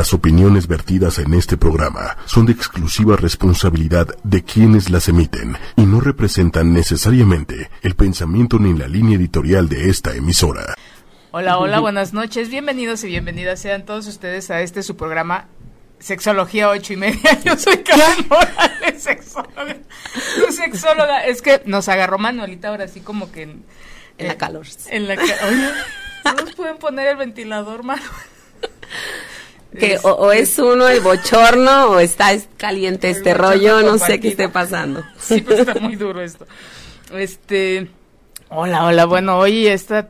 Las opiniones vertidas en este programa son de exclusiva responsabilidad de quienes las emiten y no representan necesariamente el pensamiento ni la línea editorial de esta emisora. Hola, hola, buenas noches, bienvenidos y bienvenidas sean todos ustedes a este su programa Sexología ocho y media. Yo soy Carmen Morales, sexóloga. Tu sexóloga. Es que nos agarró Manuelita ahora así como que en, en la calor. En la Oye, ¿no nos pueden poner el ventilador, Manuel? Que o, es uno el bochorno o está caliente este rollo, no sé qué esté pasando. Sí, pues está muy duro esto. Este, hola, hola, bueno, hoy esta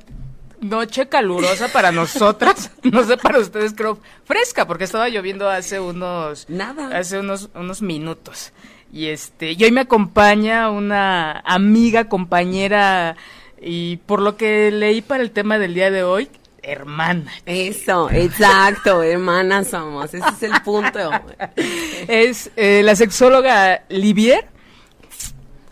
noche calurosa para nosotras, no sé para ustedes creo fresca porque estaba lloviendo hace unos nada, hace unos unos minutos. Y este, y hoy me acompaña una amiga, compañera y por lo que leí para el tema del día de hoy, hermana. Eso, exacto, hermanas somos, ese es el punto. es eh, la sexóloga Livier.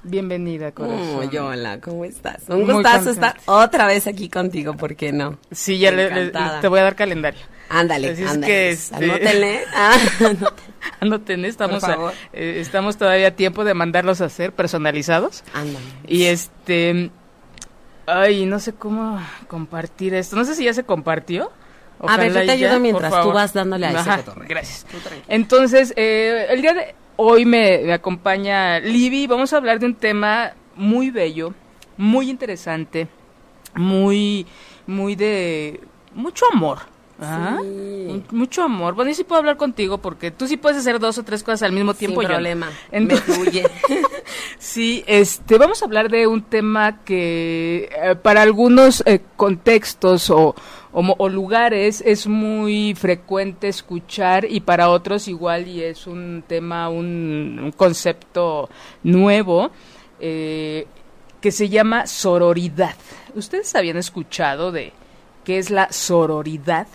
Bienvenida, corazón. Oh, hola, ¿cómo estás? Un gustazo estar otra vez aquí contigo, ¿por qué no? Sí, ya le, te voy a dar calendario. Ándale, ándale. Que este, anótenle. Ah, anótenle. estamos, eh, estamos todavía a tiempo de mandarlos a hacer personalizados. Ándale. Y este, Ay, no sé cómo compartir esto. No sé si ya se compartió. a ver, yo te ayudo mientras tú vas dándole a ese Gracias. Entonces, eh, el día de hoy me, acompaña Libby. Vamos a hablar de un tema muy bello, muy interesante, muy, muy de mucho amor. Mucho amor. Bueno, y sí puedo hablar contigo porque tú sí puedes hacer dos o tres cosas al mismo tiempo. Sin problema. Entonces, sí, este, vamos a hablar de un tema que eh, para algunos eh, contextos o, o, lugares es muy frecuente escuchar y para otros igual y es un tema, un, concepto nuevo eh, que se llama sororidad. ¿Ustedes habían escuchado de qué es la sororidad?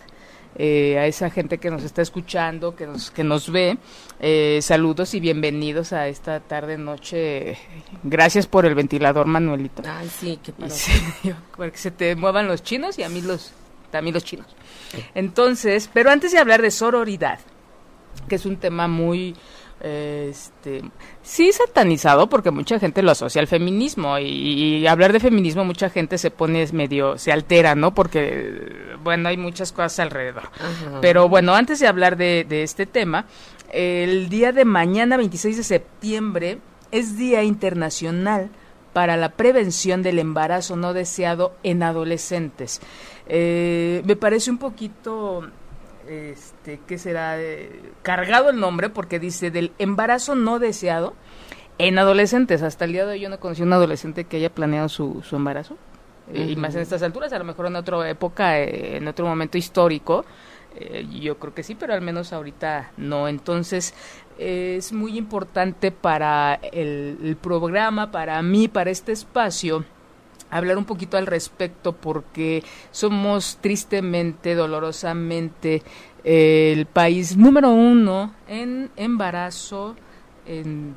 Eh, a esa gente que nos está escuchando, que nos, que nos ve. Eh, saludos y bienvenidos a esta tarde, noche. Gracias por el ventilador, Manuelito. Ay, sí, qué Para que se te muevan los chinos y a mí los, también los chinos. Entonces, pero antes de hablar de sororidad, que es un tema muy este sí satanizado porque mucha gente lo asocia al feminismo y, hablar de feminismo mucha gente se pone medio se altera no porque bueno hay muchas cosas alrededor. Pero bueno antes de hablar de, de este tema el día de mañana 26 de septiembre es día internacional para la prevención del embarazo no deseado en adolescentes. Eh, me parece un poquito este, ¿qué será? cargado el nombre porque dice del embarazo no deseado en adolescentes. Hasta el día de hoy yo no conocí a un adolescente que haya planeado su, su embarazo. Eh, y más en estas alturas, a lo mejor en otra época, eh, en otro momento histórico, eh, yo creo que sí, pero al menos ahorita no. Entonces, es muy importante para el, programa, para mí, para este espacio, hablar un poquito al respecto porque somos tristemente, dolorosamente el país número uno en embarazo en,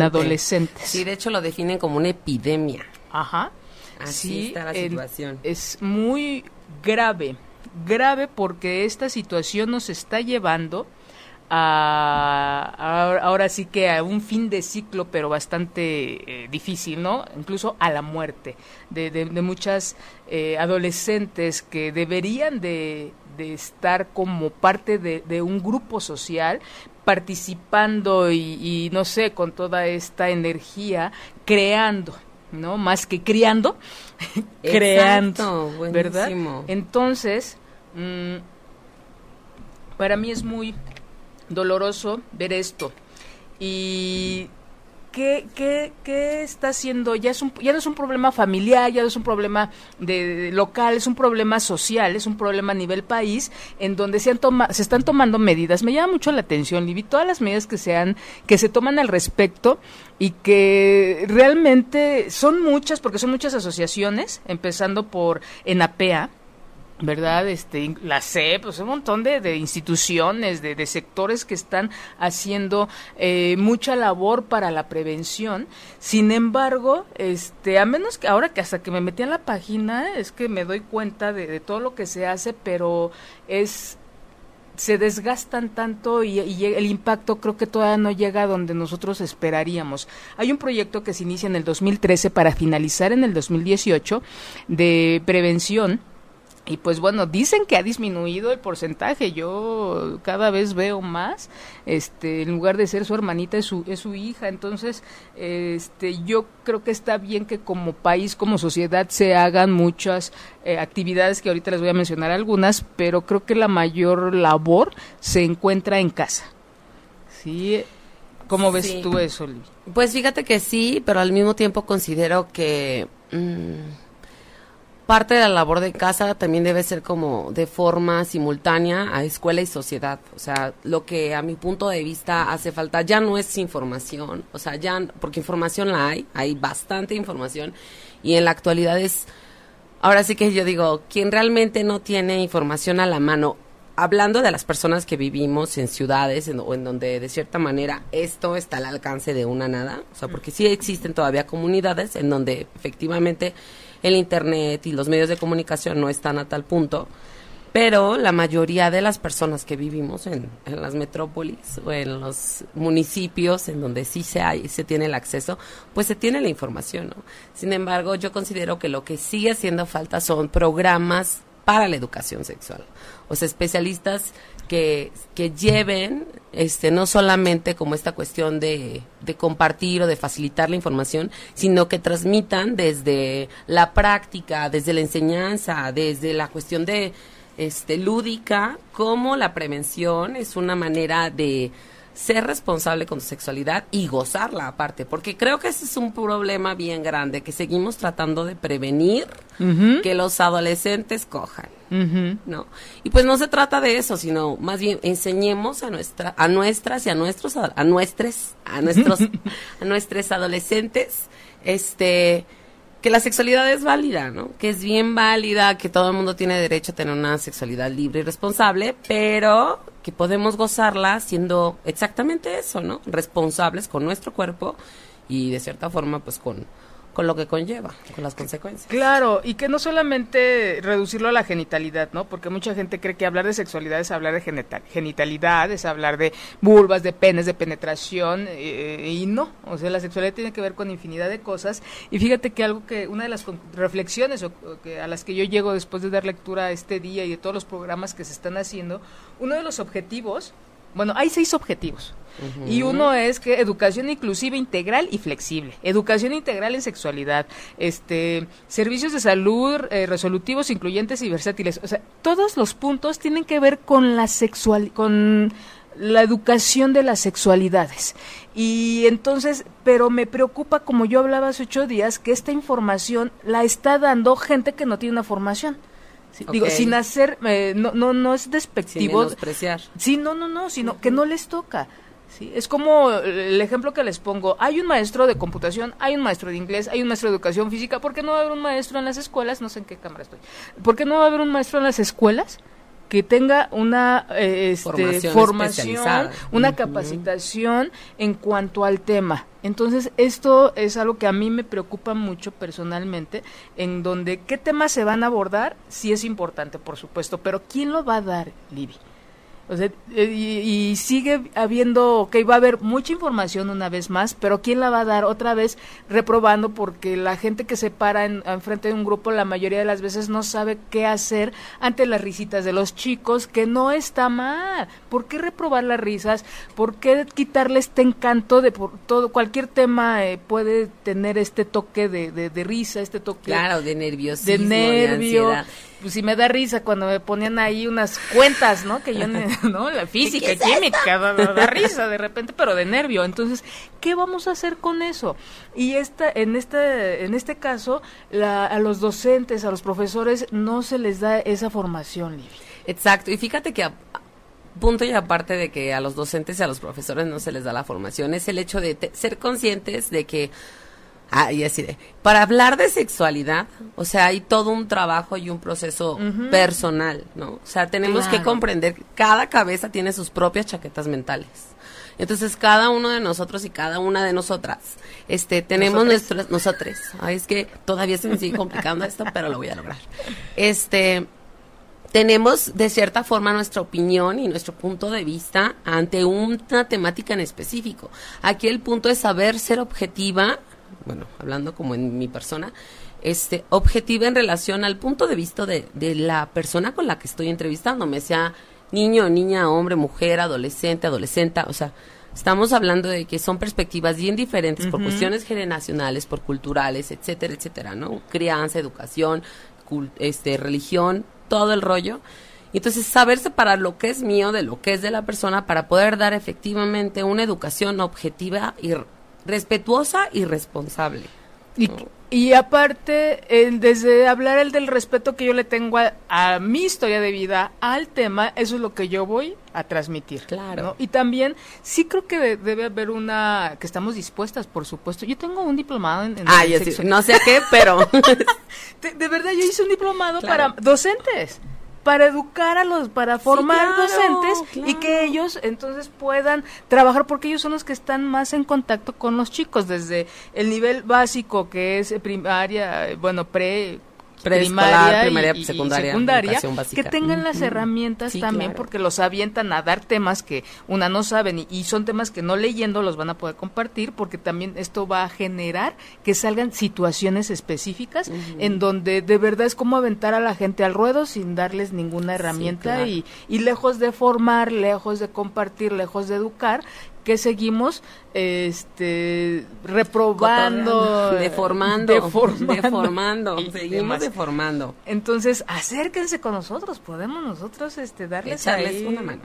adolescentes. Sí, de hecho lo definen como una epidemia. Ajá. Así está la situación. es muy grave, grave porque esta situación nos está llevando a, ahora sí que a un fin de ciclo, pero bastante eh, difícil, ¿no? Incluso a la muerte de, de, muchas eh, adolescentes que deberían de, de, estar como parte de, un grupo social, participando y, no sé, con toda esta energía, creando. ¿no? Más que criando, creando, ¿verdad? Entonces, mm, para mí es muy doloroso ver esto. Y ¿qué, qué, qué está haciendo? Ya, es un, ya no es un problema familiar, ya no es un problema de, local, es un problema social, es un problema a nivel país, en donde se, han toma, se están tomando medidas. Me llama mucho la atención, Libby, todas las medidas que se, han, que se toman al respecto y que realmente son muchas, porque son muchas asociaciones, empezando por ENAPEA, ¿verdad? Este, la CEP, pues un montón de, instituciones, de, sectores que están haciendo eh, mucha labor para la prevención. Sin embargo, este, a menos que ahora que hasta que me metí en la página, es que me doy cuenta de, todo lo que se hace, pero es se desgastan tanto y, el impacto creo que todavía no llega a donde nosotros esperaríamos. Hay un proyecto que se inicia en el 2013 para finalizar en el 2018 de prevención y pues bueno, dicen que ha disminuido el porcentaje. Yo cada vez veo más, este, en lugar de ser su hermanita es su, es su hija. Entonces, este, yo creo que está bien que como país, como sociedad, se hagan muchas eh, actividades que ahorita les voy a mencionar algunas, pero creo que la mayor labor se encuentra en casa. Sí. ¿Cómo ves tú eso? Pues fíjate que sí, pero al mismo tiempo considero que mm, parte de la labor de casa también debe ser como de forma simultánea a escuela y sociedad. O sea, lo que a mi punto de vista hace falta ya no es información, o sea, ya, porque información la hay, hay bastante información y en la actualidad es, ahora sí que yo digo, quien realmente no tiene información a la mano, hablando de las personas que vivimos en ciudades o en donde de cierta manera esto está al alcance de una nada, o sea, porque sí existen todavía comunidades en donde efectivamente el Internet y los medios de comunicación no están a tal punto, pero la mayoría de las personas que vivimos en, las metrópolis o en los municipios en donde sí se hay, se tiene el acceso, pues se tiene la información, ¿no? Sin embargo, yo considero que lo que sigue haciendo falta son programas para la educación sexual. O sea, especialistas que, que lleven este no solamente como esta cuestión de, de compartir o de facilitar la información, sino que transmitan desde la práctica, desde la enseñanza, desde la cuestión de este lúdica, como la prevención es una manera de ser responsable con tu sexualidad y gozarla aparte, porque creo que ese es un problema bien grande, que seguimos tratando de prevenir que los adolescentes cojan, ¿no? Y pues no se trata de eso, sino más bien enseñemos a nuestra, a nuestras y a nuestros, a nuestros, a nuestros, a nuestros adolescentes, este, que la sexualidad es válida, ¿no? Que es bien válida, que todo el mundo tiene derecho a tener una sexualidad libre y responsable, pero que podemos gozarla siendo exactamente eso, ¿no? Responsables con nuestro cuerpo y de cierta forma pues con con lo que conlleva, con las consecuencias. Claro, y que no solamente reducirlo a la genitalidad, ¿no? Porque mucha gente cree que hablar de sexualidad es hablar de genital, genitalidad, es hablar de vulvas, de penes, de penetración, eh, y no, o sea, la sexualidad tiene que ver con infinidad de cosas, y fíjate que algo que, una de las reflexiones que, a las que yo llego después de dar lectura a este día y de todos los programas que se están haciendo, uno de los objetivos, bueno, hay seis objetivos, y uno es que educación inclusiva, integral y flexible. Educación integral en sexualidad, este, servicios de salud eh, resolutivos, incluyentes y versátiles. O sea, todos los puntos tienen que ver con la sexual, con la educación de las sexualidades. Y entonces, pero me preocupa, como yo hablaba hace ocho días, que esta información la está dando gente que no tiene una formación. Digo, sin hacer, eh, no, no, no es despectivo. Sin Sí, no, no, no, sino que no les toca. Sí, es como el ejemplo que les pongo. Hay un maestro de computación, hay un maestro de inglés, hay un maestro de educación física. ¿Por qué no va a haber un maestro en las escuelas? No sé en qué cámara estoy. ¿Por qué no va a haber un maestro en las escuelas que tenga una eh, este, formación, una capacitación en cuanto al tema? Entonces, esto es algo que a mí me preocupa mucho personalmente, en donde qué temas se van a abordar, sí es importante, por supuesto, pero ¿quién lo va a dar, Libby? O sea, eh, y, sigue habiendo, que va a haber mucha información una vez más, pero ¿quién la va a dar otra vez reprobando? Porque la gente que se para en, frente de un grupo la mayoría de las veces no sabe qué hacer ante las risitas de los chicos, que no está mal. ¿Por qué reprobar las risas? ¿Por qué quitarle este encanto de por todo? Cualquier tema eh, puede tener este toque de, de, risa, este toque. Claro, de nerviosismo, de nervio pues sí me da risa cuando me ponían ahí unas cuentas, ¿no? Que yo, ¿no? La física, química, da, da, risa de repente, pero de nervio. Entonces, ¿qué vamos a hacer con eso? Y esta, en este, en este caso, a los docentes, a los profesores, no se les da esa formación, Livia. Exacto. Y fíjate que punto y aparte de que a los docentes y a los profesores no se les da la formación, es el hecho de ser conscientes de que Ah, y así de, para hablar de sexualidad, o sea, hay todo un trabajo y un proceso personal, ¿no? O sea, tenemos que comprender que cada cabeza tiene sus propias chaquetas mentales. Entonces, cada uno de nosotros y cada una de nosotras, este, tenemos nuestras, nosotros, ay, es que todavía se me sigue complicando esto, pero lo voy a lograr. Este, tenemos de cierta forma nuestra opinión y nuestro punto de vista ante una temática en específico. Aquí el punto es saber ser objetiva, bueno, hablando como en mi persona, este, objetiva en relación al punto de vista de, de la persona con la que estoy entrevistándome, sea niño, niña, hombre, mujer, adolescente, adolescente, o sea, estamos hablando de que son perspectivas bien diferentes por cuestiones generacionales, por culturales, etcétera, etcétera, ¿no? Crianza, educación, este, religión, todo el rollo. Entonces, saber separar lo que es mío de lo que es de la persona para poder dar efectivamente una educación objetiva y respetuosa y responsable. Y, y aparte, desde hablar el del respeto que yo le tengo a, mi historia de vida, al tema, eso es lo que yo voy a transmitir. Claro. Y también sí creo que debe haber una, que estamos dispuestas, por supuesto. Yo tengo un diplomado en... ah, yo sí, no sé qué, pero... de, verdad, yo hice un diplomado para docentes para educar a los, para formar docentes y que ellos entonces puedan trabajar porque ellos son los que están más en contacto con los chicos desde el nivel básico que es primaria, bueno, pre primaria, primaria y, secundaria, que tengan las herramientas también porque los avientan a dar temas que una no saben y, son temas que no leyendo los van a poder compartir porque también esto va a generar que salgan situaciones específicas en donde de verdad es como aventar a la gente al ruedo sin darles ninguna herramienta y, y lejos de formar, lejos de compartir, lejos de educar, que seguimos este reprobando deformando. deformando, seguimos deformando. Entonces acérquense con nosotros. Podemos nosotros este darles una mano.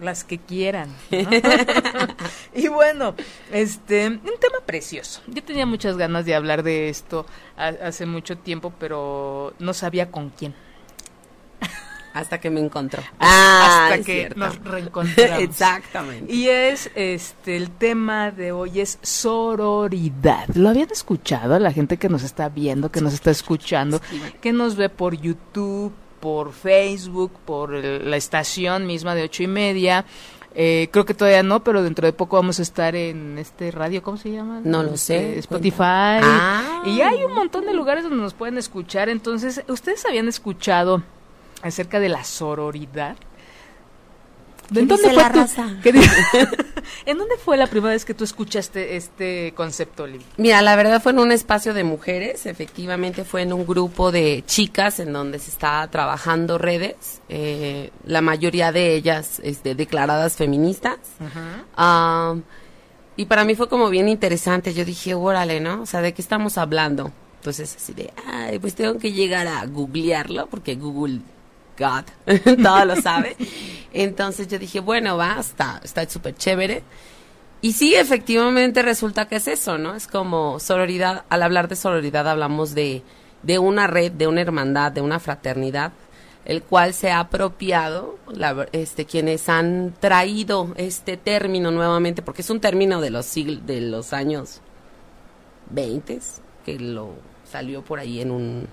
las que quieran y bueno este un tema precioso. Yo tenía muchas ganas de hablar de esto hace mucho tiempo pero no sabía con quién hasta que me encontró. Ah, hasta que nos reencontramos. Exactamente. Y es este el tema de hoy es sororidad. ¿Lo habían escuchado la gente que nos está viendo, que nos está escuchando, que nos ve por YouTube, por Facebook, por la estación misma de ocho y media? Eh, creo que todavía no, pero dentro de poco vamos a estar en este radio, ¿cómo se llama? No lo sé. Este, Spotify. Ah. Y hay un montón de lugares donde nos pueden escuchar. Entonces, ¿ustedes habían escuchado acerca de la sororidad. ¿En dónde fue la ¿En dónde fue la primera vez que tú escuchaste este concepto, Lili? Mira, la verdad fue en un espacio de mujeres, efectivamente fue en un grupo de chicas en donde se estaba trabajando redes, eh, la mayoría de ellas este, declaradas feministas. y para mí fue como bien interesante, yo dije, órale, ¿no? O sea, ¿de qué estamos hablando? Entonces así de, ay, pues tengo que llegar a googlearlo porque Google God, todo lo sabe. Entonces yo dije, bueno, va, está súper chévere. Y sí, efectivamente resulta que es eso, ¿no? Es como sororidad, al hablar de sororidad hablamos de, de una red, de una hermandad, de una fraternidad, el cual se ha apropiado, este, quienes han traído este término nuevamente, porque es un término de los de los años 20, que lo salió por ahí en un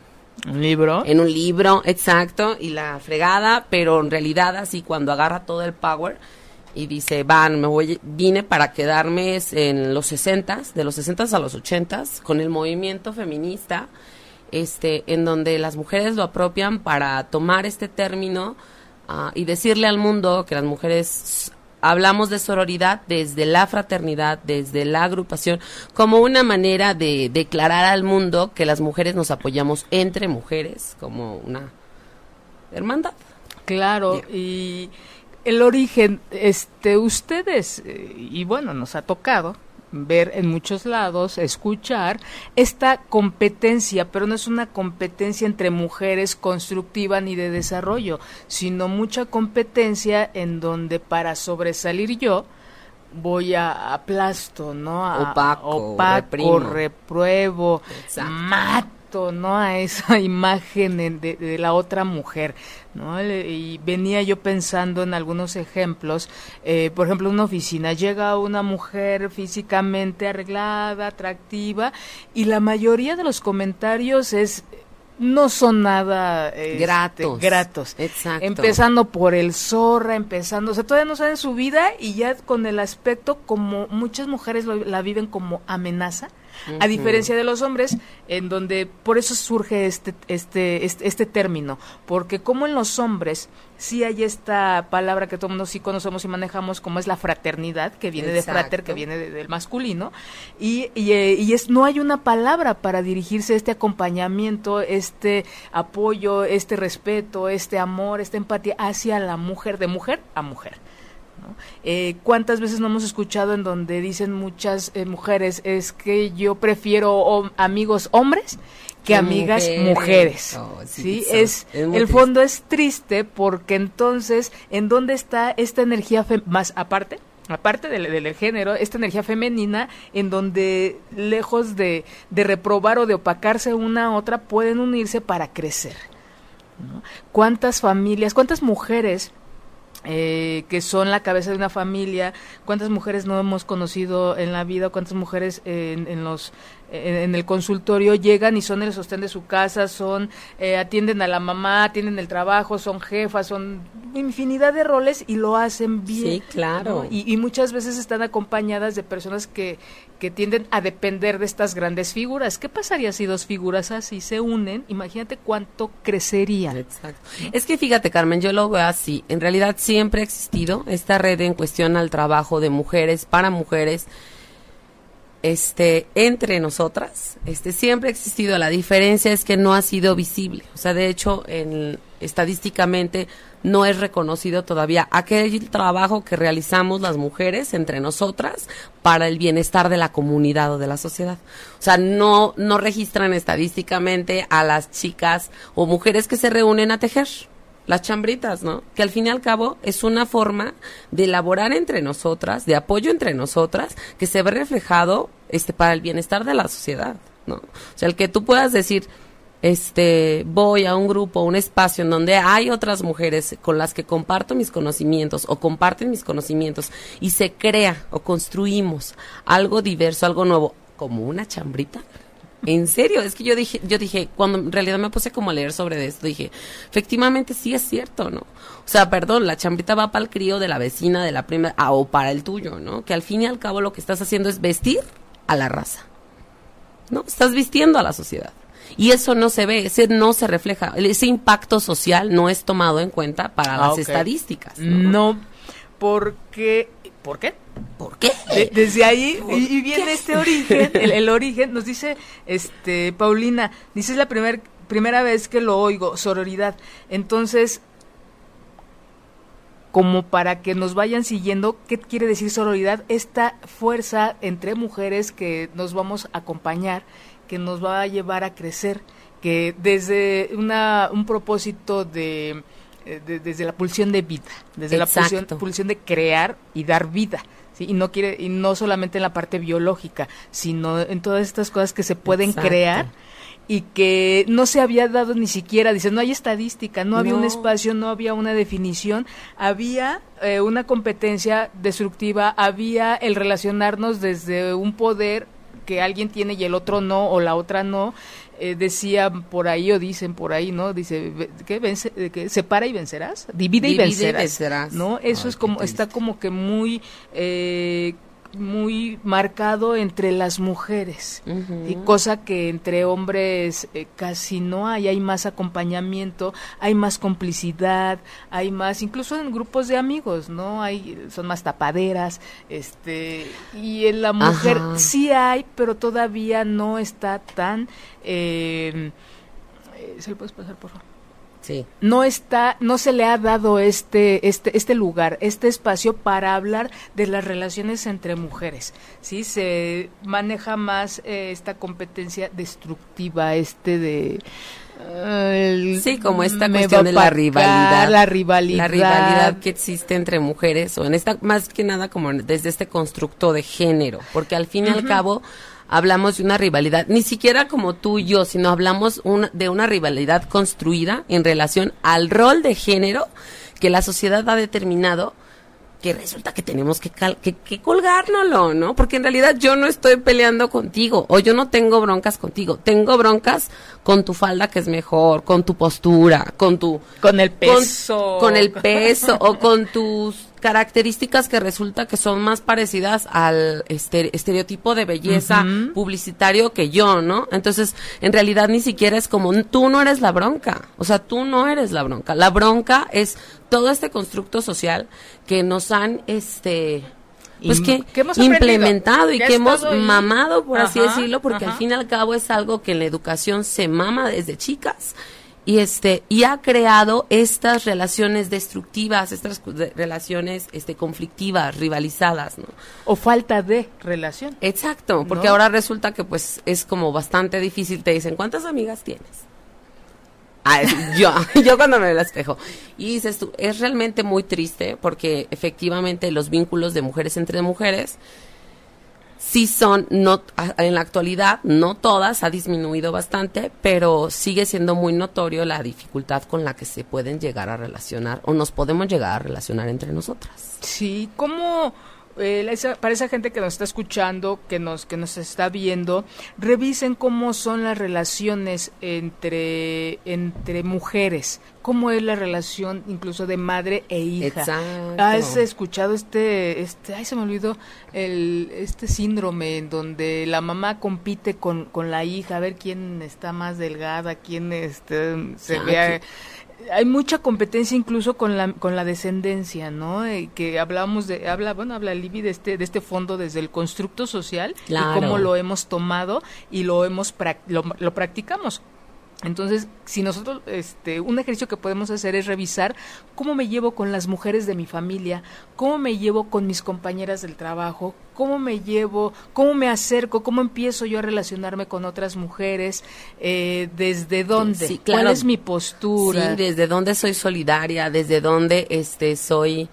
¿Un libro? En un libro, exacto, y la fregada, pero en realidad así cuando agarra todo el power y dice, van, me voy, vine para quedarme en los 60 de los 60 a los 80 con el movimiento feminista, este, en donde las mujeres lo apropian para tomar este término ah, y decirle al mundo que las mujeres hablamos de sororidad desde la fraternidad, desde la agrupación, como una manera de declarar al mundo que las mujeres nos apoyamos entre mujeres, como una hermandad. Claro, y el origen, este, ustedes, eh, y bueno, nos ha tocado, ver en muchos lados, escuchar esta competencia, pero no es una competencia entre mujeres constructiva ni de desarrollo, sino mucha competencia en donde para sobresalir yo voy a aplasto, ¿no? A, opaco, opaco repruebo, mato ¿no? A esa imagen de, la otra mujer, ¿no? Y venía yo pensando en algunos ejemplos, eh, por ejemplo, una oficina, llega una mujer físicamente arreglada, atractiva, y la mayoría de los comentarios es no son nada este, gratos. gratos. Exacto. Empezando por el zorra, empezando, o sea, todavía no saben su vida y ya con el aspecto como muchas mujeres la viven como amenaza A diferencia de los hombres, en donde por eso surge este, este, este, este término, porque como en los hombres sí hay esta palabra que todo mundo sí conocemos y manejamos como es la fraternidad, que viene de frater, que viene del masculino, y, eh, y, es no hay una palabra para dirigirse a este acompañamiento, este apoyo, este respeto, este amor, esta empatía hacia la mujer, de mujer a mujer. Eh, ¿Cuántas veces no hemos escuchado en donde dicen muchas eh, mujeres es que yo prefiero amigos hombres que amigas mujeres? Oh, sí, es, el fondo es triste porque entonces en dónde está esta energía más aparte aparte del, género, esta energía femenina en donde lejos de, de, reprobar o de opacarse una a otra pueden unirse para crecer. ¿Cuántas familias, cuántas mujeres eh, que son la cabeza de una familia, cuántas mujeres no hemos conocido en la vida, cuántas mujeres en, los en, el consultorio llegan y son el sostén de su casa, son eh, atienden a la mamá, atienden el trabajo, son jefas, son infinidad de roles y lo hacen bien. Sí, claro. Y, y, muchas veces están acompañadas de personas que, que tienden a depender de estas grandes figuras. ¿Qué pasaría si dos figuras así se unen? Imagínate cuánto crecerían. Exacto. Es que fíjate, Carmen, yo lo veo así. En realidad siempre ha existido esta red en cuestión al trabajo de mujeres para mujeres este entre nosotras este siempre ha existido. La diferencia es que no ha sido visible. O sea de hecho en estadísticamente no es reconocido todavía aquel trabajo que realizamos las mujeres entre nosotras para el bienestar de la comunidad o de la sociedad. O sea, no, no registran estadísticamente a las chicas o mujeres que se reúnen a tejer las chambritas, ¿no? Que al fin y al cabo es una forma de elaborar entre nosotras, de apoyo entre nosotras, que se ve reflejado este para el bienestar de la sociedad, ¿no? O sea, el que tú puedas decir, este, voy a un grupo, un espacio en donde hay otras mujeres con las que comparto mis conocimientos o comparten mis conocimientos y se crea o construimos algo diverso, algo nuevo, como una chambrita. En serio, es que yo dije, yo dije, cuando en realidad me puse como a leer sobre esto, dije, efectivamente sí es cierto, ¿no? O sea, perdón, la chambrita va para el crío de la vecina, de la prima, ah, o para el tuyo, ¿no? Que al fin y al cabo lo que estás haciendo es vestir a la raza, ¿no? Estás vistiendo a la sociedad. Y eso no se ve, ese no se refleja, ese impacto social no es tomado en cuenta para ah, las estadísticas. No, porque ¿Por qué? ¿Por qué? desde ahí y, viene este origen, el, origen nos dice este Paulina, dice es la primer, primera vez que lo oigo, sororidad. Entonces, como para que nos vayan siguiendo, ¿qué quiere decir sororidad? Esta fuerza entre mujeres que nos vamos a acompañar que nos va a llevar a crecer, que desde una, un propósito de, eh, desde la pulsión de vida, desde la pulsión, pulsión, de crear y dar vida. ¿sí? Y no quiere y no solamente en la parte biológica, sino en todas estas cosas que se pueden crear y que no se había dado ni siquiera, dice, no hay estadística, no, había un espacio, no había una definición, había eh, una competencia destructiva, había el relacionarnos desde un poder que alguien tiene y el otro no o la otra no eh, decía por ahí o dicen por ahí no dice que vence que separa y vencerás divide, y vencerás, no eso es como está como que muy eh, muy marcado entre las mujeres, y cosa que entre hombres eh, casi no hay, hay más acompañamiento, hay más complicidad, hay más, incluso en grupos de amigos, ¿no? Hay, son más tapaderas, este, y en la mujer sí hay, pero todavía no está tan, eh, eh, ¿se lo puedes pasar, por favor? No está, no se le ha dado este, este, este lugar, este espacio para hablar de las relaciones entre mujeres. Sí, se maneja más eh, esta competencia destructiva, este de sí, como esta cuestión de la rivalidad, la rivalidad, la rivalidad. que existe entre mujeres o en esta más que nada como desde este constructo de género, porque al fin y al cabo hablamos de una rivalidad, ni siquiera como tú y yo, sino hablamos de una rivalidad construida en relación al rol de género que la sociedad ha determinado que resulta que tenemos que, que, que, colgárnoslo, ¿no? Porque en realidad yo no estoy peleando contigo o yo no tengo broncas contigo, tengo broncas con tu falda que es mejor, con tu postura, con tu... Con el peso. Con, el peso o con tus características que resulta que son más parecidas al este, estereotipo de belleza publicitario que yo, ¿no? Entonces, en realidad ni siquiera es como, tú no eres la bronca, o sea, tú no eres la bronca. La bronca es todo este constructo social que nos han, este, pues que, hemos implementado y que, hemos mamado, por así decirlo, porque al fin y al cabo es algo que en la educación se mama desde chicas y este y ha creado estas relaciones destructivas estas relaciones este conflictivas rivalizadas ¿no? o falta de relación. Exacto porque ahora resulta que pues es como bastante difícil te dicen cuántas amigas tienes ah, yo yo cuando me veo el espejo. Y dices tú es realmente muy triste porque efectivamente los vínculos de mujeres entre mujeres sí son, no, en la actualidad, no todas, ha disminuido bastante, pero sigue siendo muy notorio la dificultad con la que se pueden llegar a relacionar o nos podemos llegar a relacionar entre nosotras. Sí, ¿cómo eh, para esa gente que nos está escuchando, que nos, que nos está viendo, revisen cómo son las relaciones entre, entre mujeres, cómo es la relación incluso de madre e hija. Exacto. ¿Has escuchado este, este, ay se me olvidó, el, este síndrome en donde la mamá compite con, con la hija a ver quién está más delgada, quién este, se vea hay mucha competencia incluso con la con la descendencia, ¿no? Eh, que hablamos de habla bueno habla Libby de este de este fondo desde el constructo social y cómo lo hemos tomado y lo hemos lo, lo practicamos. Entonces, si nosotros, este, un ejercicio que podemos hacer es revisar cómo me llevo con las mujeres de mi familia, cómo me llevo con mis compañeras del trabajo, cómo me llevo, cómo me acerco, cómo empiezo yo a relacionarme con otras mujeres, eh, desde dónde, cuál es mi postura. Sí, desde dónde soy solidaria, desde dónde este, soy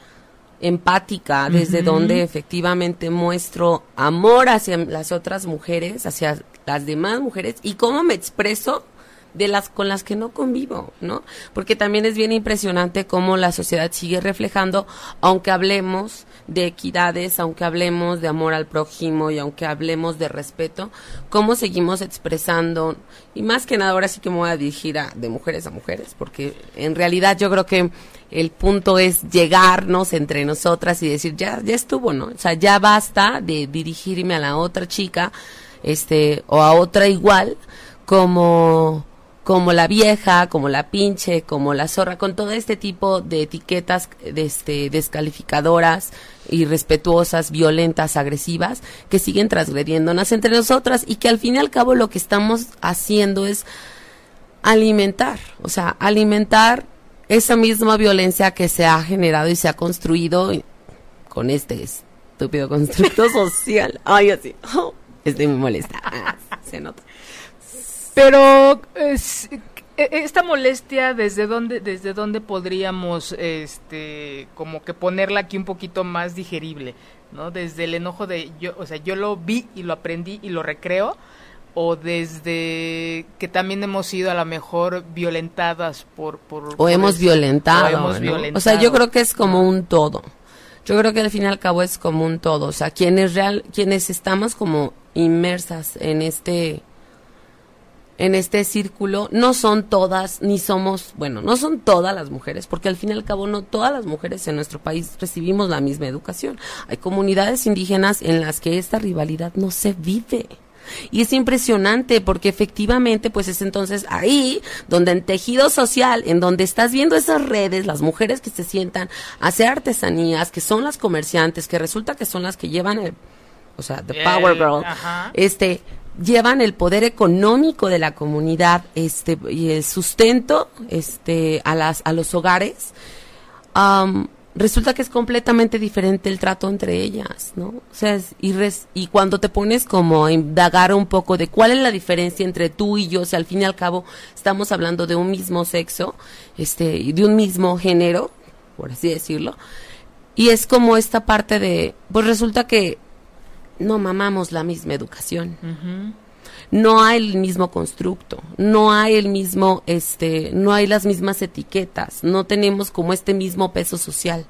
empática, desde dónde efectivamente muestro amor hacia las otras mujeres, hacia las demás mujeres y cómo me expreso de las con las que no convivo, ¿no? Porque también es bien impresionante cómo la sociedad sigue reflejando, aunque hablemos de equidades, aunque hablemos de amor al prójimo y aunque hablemos de respeto, cómo seguimos expresando, y más que nada ahora sí que me voy a dirigir a, de mujeres a mujeres, porque en realidad yo creo que el punto es llegarnos entre nosotras y decir, ya, ya estuvo, ¿no? O sea, ya basta de dirigirme a la otra chica, este, o a otra igual, como como la vieja, como la pinche, como la zorra, con todo este tipo de etiquetas este, descalificadoras, irrespetuosas, violentas, agresivas, que siguen transgrediéndonos entre nosotras y que al fin y al cabo lo que estamos haciendo es alimentar, o sea, alimentar esa misma violencia que se ha generado y se ha construido con este estúpido constructo social. Ay, así, estoy muy molesta, se nota. Pero e, esta molestia desde dónde desde dónde podríamos este como que ponerla aquí un poquito más digerible, ¿no? Desde el enojo de yo, o sea, yo lo vi y lo aprendí y lo recreo o desde que también hemos sido a lo mejor violentadas por, por o, hemos, violentado, o O sea, yo creo que es como un todo. Yo creo que al fin y al cabo es como un todo, o sea, quienes real quienes estamos como inmersas en este en este círculo no son todas, ni somos, bueno, no son todas las mujeres, porque al fin y al cabo no todas las mujeres en nuestro país recibimos la misma educación. Hay comunidades indígenas en las que esta rivalidad no se vive. Y es impresionante porque efectivamente, pues es entonces ahí donde en tejido social, en donde estás viendo esas redes, las mujeres que se sientan a hacer artesanías, que son las comerciantes, que resulta que son las que llevan el, o sea, the power girl, este, llevan el poder económico de la comunidad este y el sustento este a las a los hogares resulta que es completamente diferente el trato entre ellas no o sea y y cuando te pones como a indagar un poco de cuál es la diferencia entre tú y yo o sea al fin y al cabo estamos hablando de un mismo sexo este de un mismo género por así decirlo y es como esta parte de pues resulta que no mamamos la misma educación. No hay el mismo constructo, no hay el mismo, este, no hay las mismas etiquetas, no tenemos como este mismo peso social.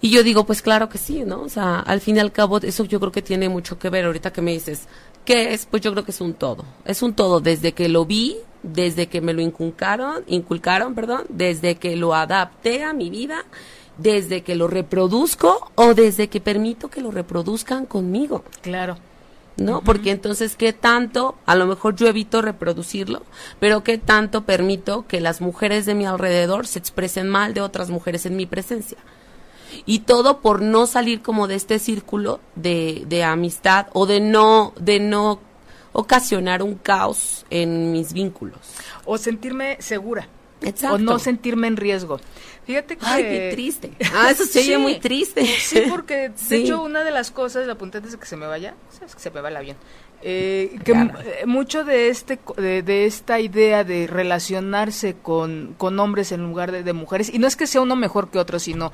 Y yo digo, pues claro que sí, ¿no? O sea, al fin y al cabo, eso yo creo que tiene mucho que ver. Ahorita que me dices, ¿qué es? Pues yo creo que es un todo. Es un todo desde que lo vi, desde que me lo inculcaron, inculcaron, perdón, desde que lo adapté a mi vida desde que lo reproduzco o desde que permito que lo reproduzcan conmigo. Claro. ¿no? Porque entonces, ¿qué tanto? A lo mejor yo evito reproducirlo, pero ¿qué tanto permito que las mujeres de mi alrededor se expresen mal de otras mujeres en mi presencia? Y todo por no salir como de este círculo de, de amistad o de no, de no ocasionar un caos en mis vínculos. O sentirme segura. Exacto. O no sentirme en riesgo. Fíjate que... Ay, qué triste. Ah, eso se oye Sí. muy triste. Sí, porque de Sí. hecho una de las cosas, la apunté antes de que se me vaya, sabes que se me va el avión, eh, que eh, mucho de este de esta idea de relacionarse con, con hombres en lugar de, de mujeres, y no es que sea uno mejor que otro, sino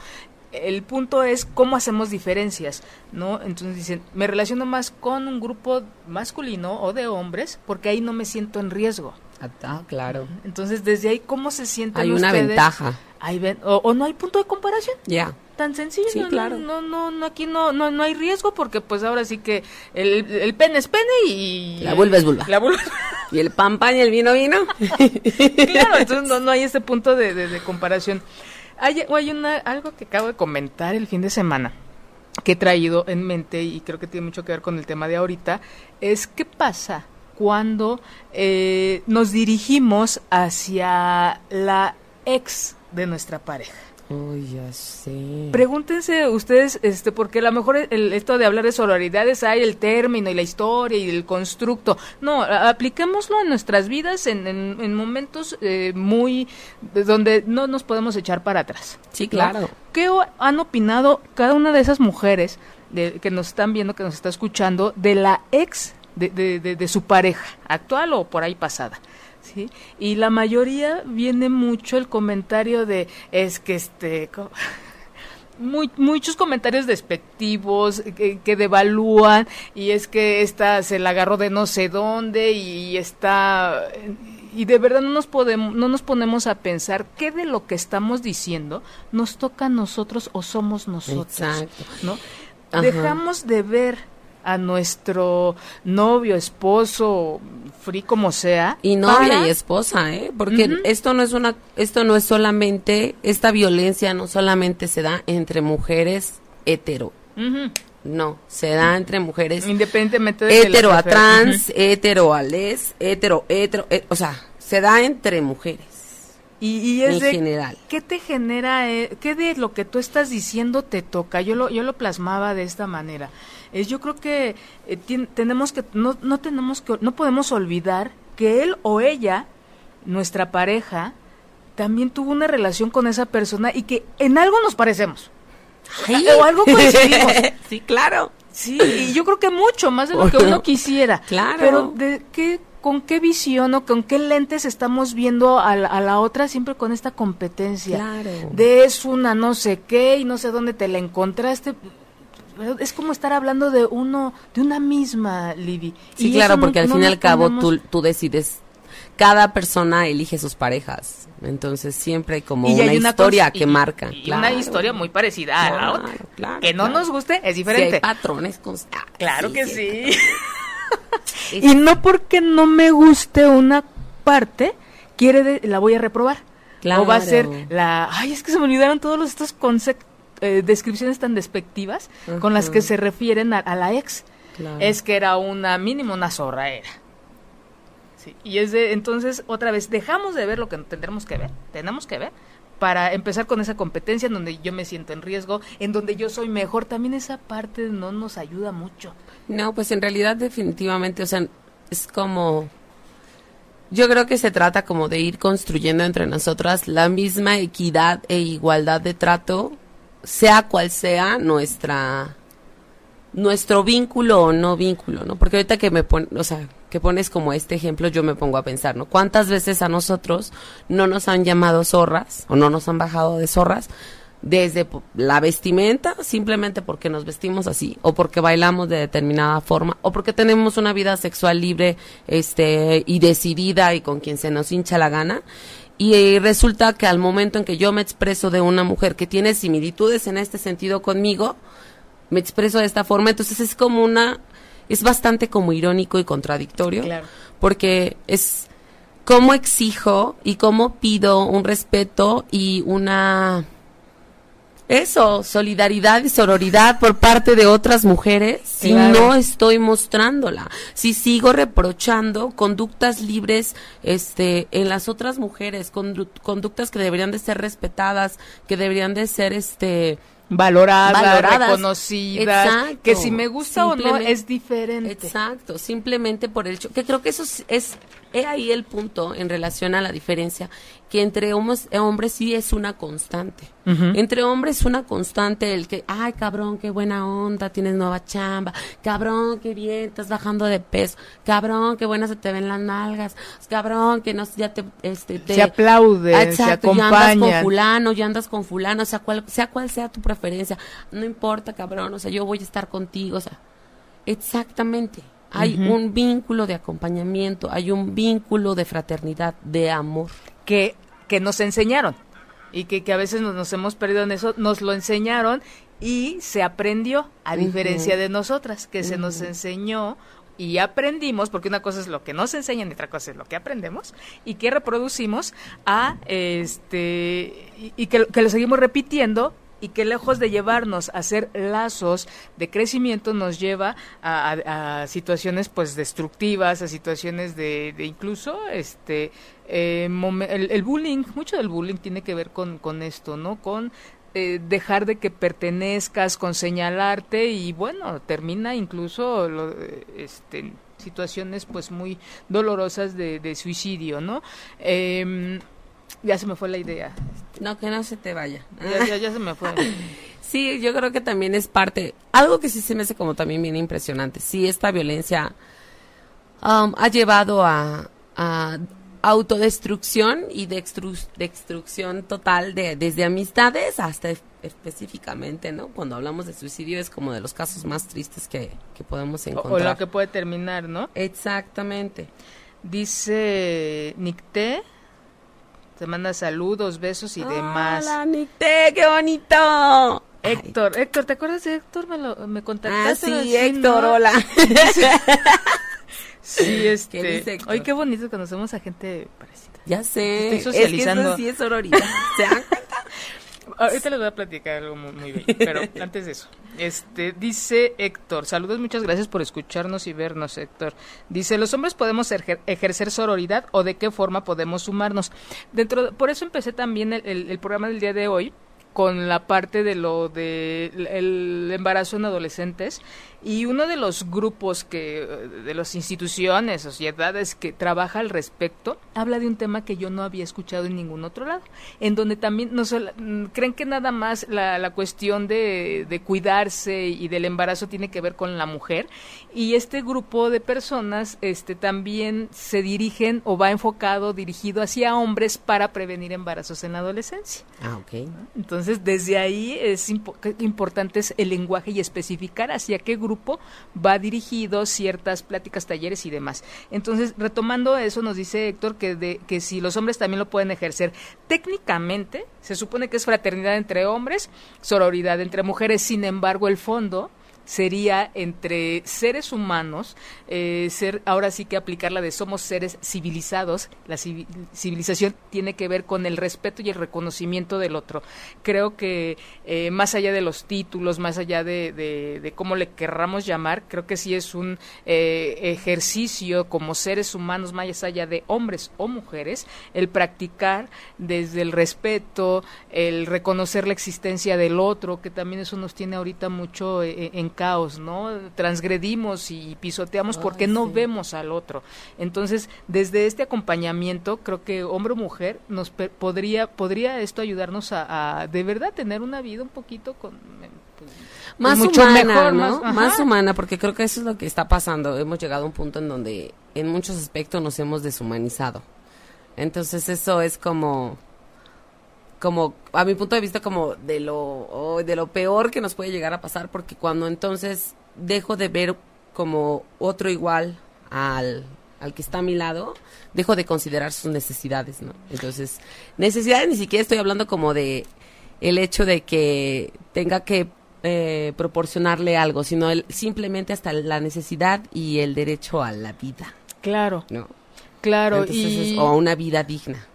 el punto es cómo hacemos diferencias, ¿no? Entonces dicen, me relaciono más con un grupo masculino o de hombres porque ahí no me siento en riesgo. Ah, claro. Entonces, desde ahí, ¿cómo se sienten Hay una ventaja. Hay ven- o, o no hay punto de comparación Ya. tan sencillo Sí, no, no, claro. no no no aquí no no no hay riesgo porque pues ahora sí que el, el pene es pene y La vulva es vulva. la vulva ¿Y el pan pan y el vino vino? claro entonces no no hay ese punto de, de- de comparación hay hay una algo que acabo de comentar el fin de semana que he traído en mente y creo que tiene mucho que ver con el tema de ahorita es qué pasa cuando eh, nos dirigimos hacia la ex de nuestra pareja Uy, ya sé. Pregúntense ustedes, este, porque a lo mejor el, esto de hablar de sororidades hay el término y la historia y el constructo. No, apliquémoslo en nuestras vidas en, en- en momentos eh, muy de donde no nos podemos echar para atrás. Sí, ¿no? claro. ¿Qué han opinado cada una de esas mujeres de- que nos están viendo, que nos está escuchando, de la ex de, de- de- de su pareja, actual o por ahí pasada? ¿sí? Y la mayoría viene mucho el comentario de, es que este... muy- muchos comentarios despectivos que, que devalúan y es que esta se la agarró de no sé dónde y está y de verdad no nos podemos no nos ponemos a pensar qué de lo que estamos diciendo nos toca a nosotros o somos nosotros Exacto. ¿no? Ajá. Dejamos de ver a nuestro novio, esposo, free como sea. Y novia para- y esposa, ¿eh? Porque esto no es una, esto no es solamente, esta violencia no solamente se da entre mujeres hetero, no, se da entre mujeres Independientemente de hetero a trans, hetero a les, hetero, hetero, eh, o sea, se da entre mujeres Y, y es en de, general. ¿Qué te genera? eh, ¿Qué de lo que tú estás diciendo te toca? Yo lo, yo lo plasmaba de esta manera. Es, yo creo que eh, tenemos que no, no tenemos que no podemos olvidar que él o ella, nuestra pareja, también tuvo una relación con esa persona y que en algo nos parecemos. Ay. O algo coincidimos. sí, claro. Sí, y yo creo que mucho más de lo que uno quisiera. Claro. Pero de qué, con qué visión o con qué lentes estamos viendo a la, a la otra siempre con esta competencia. Claro. De es una no sé qué y no sé dónde te la encontraste. Es como estar hablando de uno, de una misma, Libby. Sí, Y claro, no- porque al no fin y al cabo ponemos- tú, tú decides, cada persona elige sus parejas, entonces siempre hay como y una, hay una historia que y- marca. y claro. una historia muy parecida a la Claro, otra. claro, que no claro. nos guste es diferente. hay patrones constantes. Claro que sí. Y no porque no me guste una parte, quiere de- la voy a reprobar. O va a ser la... Ay, es que se me olvidaron todos los- estos conceptos, descripciones tan despectivas con las que se refieren a, a la ex. Claro. Es que era una mínimo una zorra era. Sí, y es de, entonces, otra vez, dejamos de ver lo que tendremos que ver, tenemos que ver, para empezar con esa competencia en donde yo me siento en riesgo, en donde yo soy mejor, también esa parte no nos ayuda mucho. No, pues en realidad definitivamente, o sea, es como... Yo creo que se trata como de ir construyendo entre nosotras la misma equidad e igualdad de trato, sea cual sea nuestra nuestro vínculo o no vínculo, ¿no? Porque ahorita que me pon, o sea, que pones como este ejemplo, yo me pongo a pensar, ¿no? ¿Cuántas veces a nosotros no nos han llamado zorras o no nos han bajado de zorras desde la vestimenta, simplemente porque nos vestimos así o porque bailamos de determinada forma o porque tenemos una vida sexual libre, este y decidida y con quien se nos hincha la gana? Y eh, resulta que al momento en que yo me expreso de una mujer que tiene similitudes en este sentido conmigo, me expreso de esta forma, entonces es como una, es bastante como irónico y contradictorio, Claro. porque es cómo exijo y cómo pido un respeto y una eso, solidaridad y sororidad por parte de otras mujeres si no estoy mostrándola, si sigo reprochando conductas libres este en las otras mujeres, conductas que deberían de ser respetadas, que deberían de ser este valoradas, reconocidas, que si me gusta o no es diferente. Exacto, simplemente por el hecho, que creo que eso es He ahí el punto en relación a la diferencia, que entre hombres, hombres sí es una constante. Entre hombres es una constante el que, ay cabrón, qué buena onda, tienes nueva chamba, cabrón, qué bien, estás bajando de peso, cabrón, qué buenas se te ven las nalgas, cabrón, que no, ya te, este, te... Se aplaude, se acompaña. ya andas con fulano, ya andas con fulano, o sea, cual, sea cual sea tu preferencia, no importa, cabrón, o sea, yo voy a estar contigo, o sea, exactamente. Hay un vínculo de acompañamiento, hay un vínculo de fraternidad, de amor. Que, que nos enseñaron y que, que a veces nos, hemos perdido en eso, nos lo enseñaron y se aprendió, a diferencia de nosotras, que se nos enseñó y aprendimos, porque una cosa es lo que nos enseñan y otra cosa es lo que aprendemos, y que reproducimos a este y, que, que, lo seguimos repitiendo y que lejos de llevarnos a hacer lazos de crecimiento nos lleva a, situaciones pues destructivas, a situaciones de, incluso este eh, el, bullying, mucho del bullying tiene que ver con, con esto, ¿no? Con eh, dejar de que pertenezcas, con señalarte y bueno, termina incluso lo, este, situaciones pues muy dolorosas de, de suicidio, ¿no? Eh, ya se me fue la idea. No, que no se te vaya. Ya, se me fue. sí, yo creo que también es parte, algo que sí se me hace como también bien impresionante. Sí, esta violencia um, ha llevado a, autodestrucción y de, destrucción total de desde amistades hasta específicamente, ¿no? Cuando hablamos de suicidio es como de los casos más tristes que, que podemos encontrar. O, lo que puede terminar, ¿no? Exactamente. Dice Nicté te manda saludos, besos y demás. ¡Hola, Nicté! ¡Qué bonito! Héctor, Héctor, ¿te acuerdas de Héctor? Me, lo, me contactaste. Ah, sí, Héctor, hola. sí, este. ¿Qué Ay, qué bonito conocemos a gente parecida. Ya sé. Estoy socializando. Es que eso sí es sororidad. ¿Se dan Ahorita les voy a platicar algo muy, muy bello, pero antes de eso. Este, dice Héctor, saludos, muchas gracias por escucharnos y vernos, Héctor. Dice, ¿los hombres podemos ejercer sororidad o de qué forma podemos sumarnos? Dentro, por eso empecé también el programa del día de hoy, con la parte de lo de el embarazo en adolescentes y uno de los grupos que de las instituciones sociedades que trabaja al respecto habla de un tema que yo no había escuchado en ningún otro lado en donde también no creen que nada más la, la cuestión de, de cuidarse y del embarazo tiene que ver con la mujer y este grupo de personas este también se dirigen o va enfocado dirigido hacia hombres para prevenir embarazos en la adolescencia. Ah ok. Entonces entonces, desde ahí es importante el lenguaje y especificar hacia qué grupo va dirigido ciertas pláticas, talleres y demás. Entonces, retomando eso, nos dice Héctor que, de, que si los hombres también lo pueden ejercer técnicamente, se supone que es fraternidad entre hombres, sororidad entre mujeres, sin embargo, el fondo sería entre seres humanos, eh, ser ahora sí que aplicarla de somos seres civilizados. La civilización tiene que ver con el respeto y el reconocimiento del otro. Creo que eh, más allá de los títulos, más allá de, de, cómo le querramos llamar, creo que sí es un eh, ejercicio como seres humanos, más allá de hombres o mujeres, el practicar desde el respeto, el reconocer la existencia del otro, que también eso nos tiene ahorita mucho en caos, ¿no? Transgredimos y pisoteamos porque no vemos al otro. Entonces, desde este acompañamiento, creo que hombre o mujer nos podría podría esto ayudarnos a, de verdad tener una vida un poquito con pues, más humana, ¿no? Más, humana, porque creo que eso es lo que está pasando. Hemos llegado a un punto en donde en muchos aspectos nos hemos deshumanizado. Entonces eso es como como a mi punto de vista como de lo de lo peor que nos puede llegar a pasar porque cuando entonces dejo de ver como otro igual al, al que está a mi lado, dejo de considerar sus necesidades, ¿no? Entonces, necesidades ni siquiera estoy hablando como de el hecho de que tenga que eh, proporcionarle algo, sino el, simplemente hasta la necesidad y el derecho a la vida. Claro. ¿No? Claro. y... o a una vida digna.